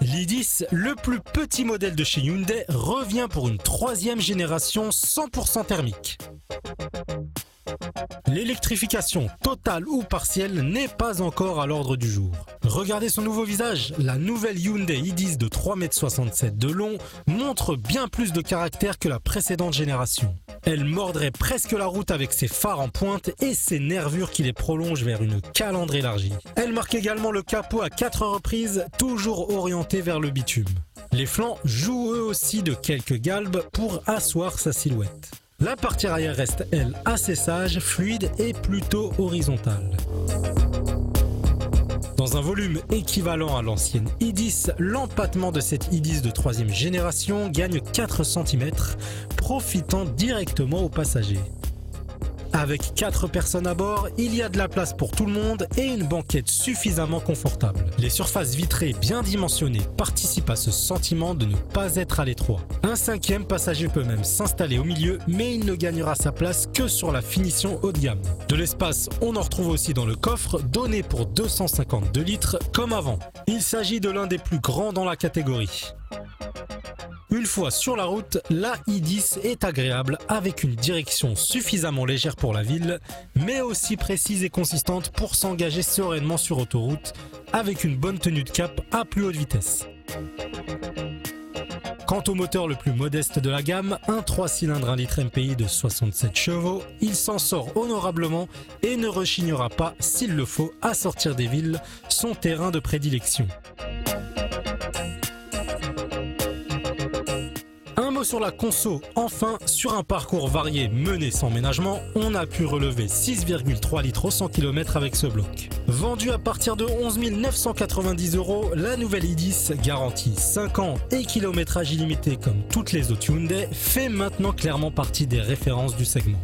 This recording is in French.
L'I10, le plus petit modèle de chez Hyundai, revient pour une troisième génération 100% thermique. L'électrification totale ou partielle n'est pas encore à l'ordre du jour. Regardez son nouveau visage, la nouvelle Hyundai i10 de 3,67 m de long montre bien plus de caractère que la précédente génération. Elle mordrait presque la route avec ses phares en pointe et ses nervures qui les prolongent vers une calandre élargie. Elle marque également le capot à 4 reprises, toujours orienté vers le bitume. Les flancs jouent eux aussi de quelques galbes pour asseoir sa silhouette. La partie arrière reste, elle, assez sage, fluide et plutôt horizontale. Dans un volume équivalent à l'ancienne i10, l'empattement de cette i10 de troisième génération gagne 4 cm, profitant directement aux passagers. Avec 4 personnes à bord, il y a de la place pour tout le monde et une banquette suffisamment confortable. Les surfaces vitrées bien dimensionnées participent à ce sentiment de ne pas être à l'étroit. Un cinquième passager peut même s'installer au milieu, mais il ne gagnera sa place que sur la finition haut de gamme. De l'espace, on en retrouve aussi dans le coffre, donné pour 252 litres comme avant. Il s'agit de l'un des plus grands dans la catégorie. Une fois sur la route, la i10 est agréable avec une direction suffisamment légère pour la ville, mais aussi précise et consistante pour s'engager sereinement sur autoroute avec une bonne tenue de cap à plus haute vitesse. Quant au moteur le plus modeste de la gamme, un 3 cylindres 1 litre MPI de 67 chevaux, il s'en sort honorablement et ne rechignera pas, s'il le faut, à sortir des villes, son terrain de prédilection. Sur la conso, enfin, sur un parcours varié mené sans ménagement, on a pu relever 6,3 litres au 100 km avec ce bloc. Vendu à partir de 11 990 euros, la nouvelle i10 garantie 5 ans et kilométrage illimité comme toutes les autres Hyundai fait maintenant clairement partie des références du segment.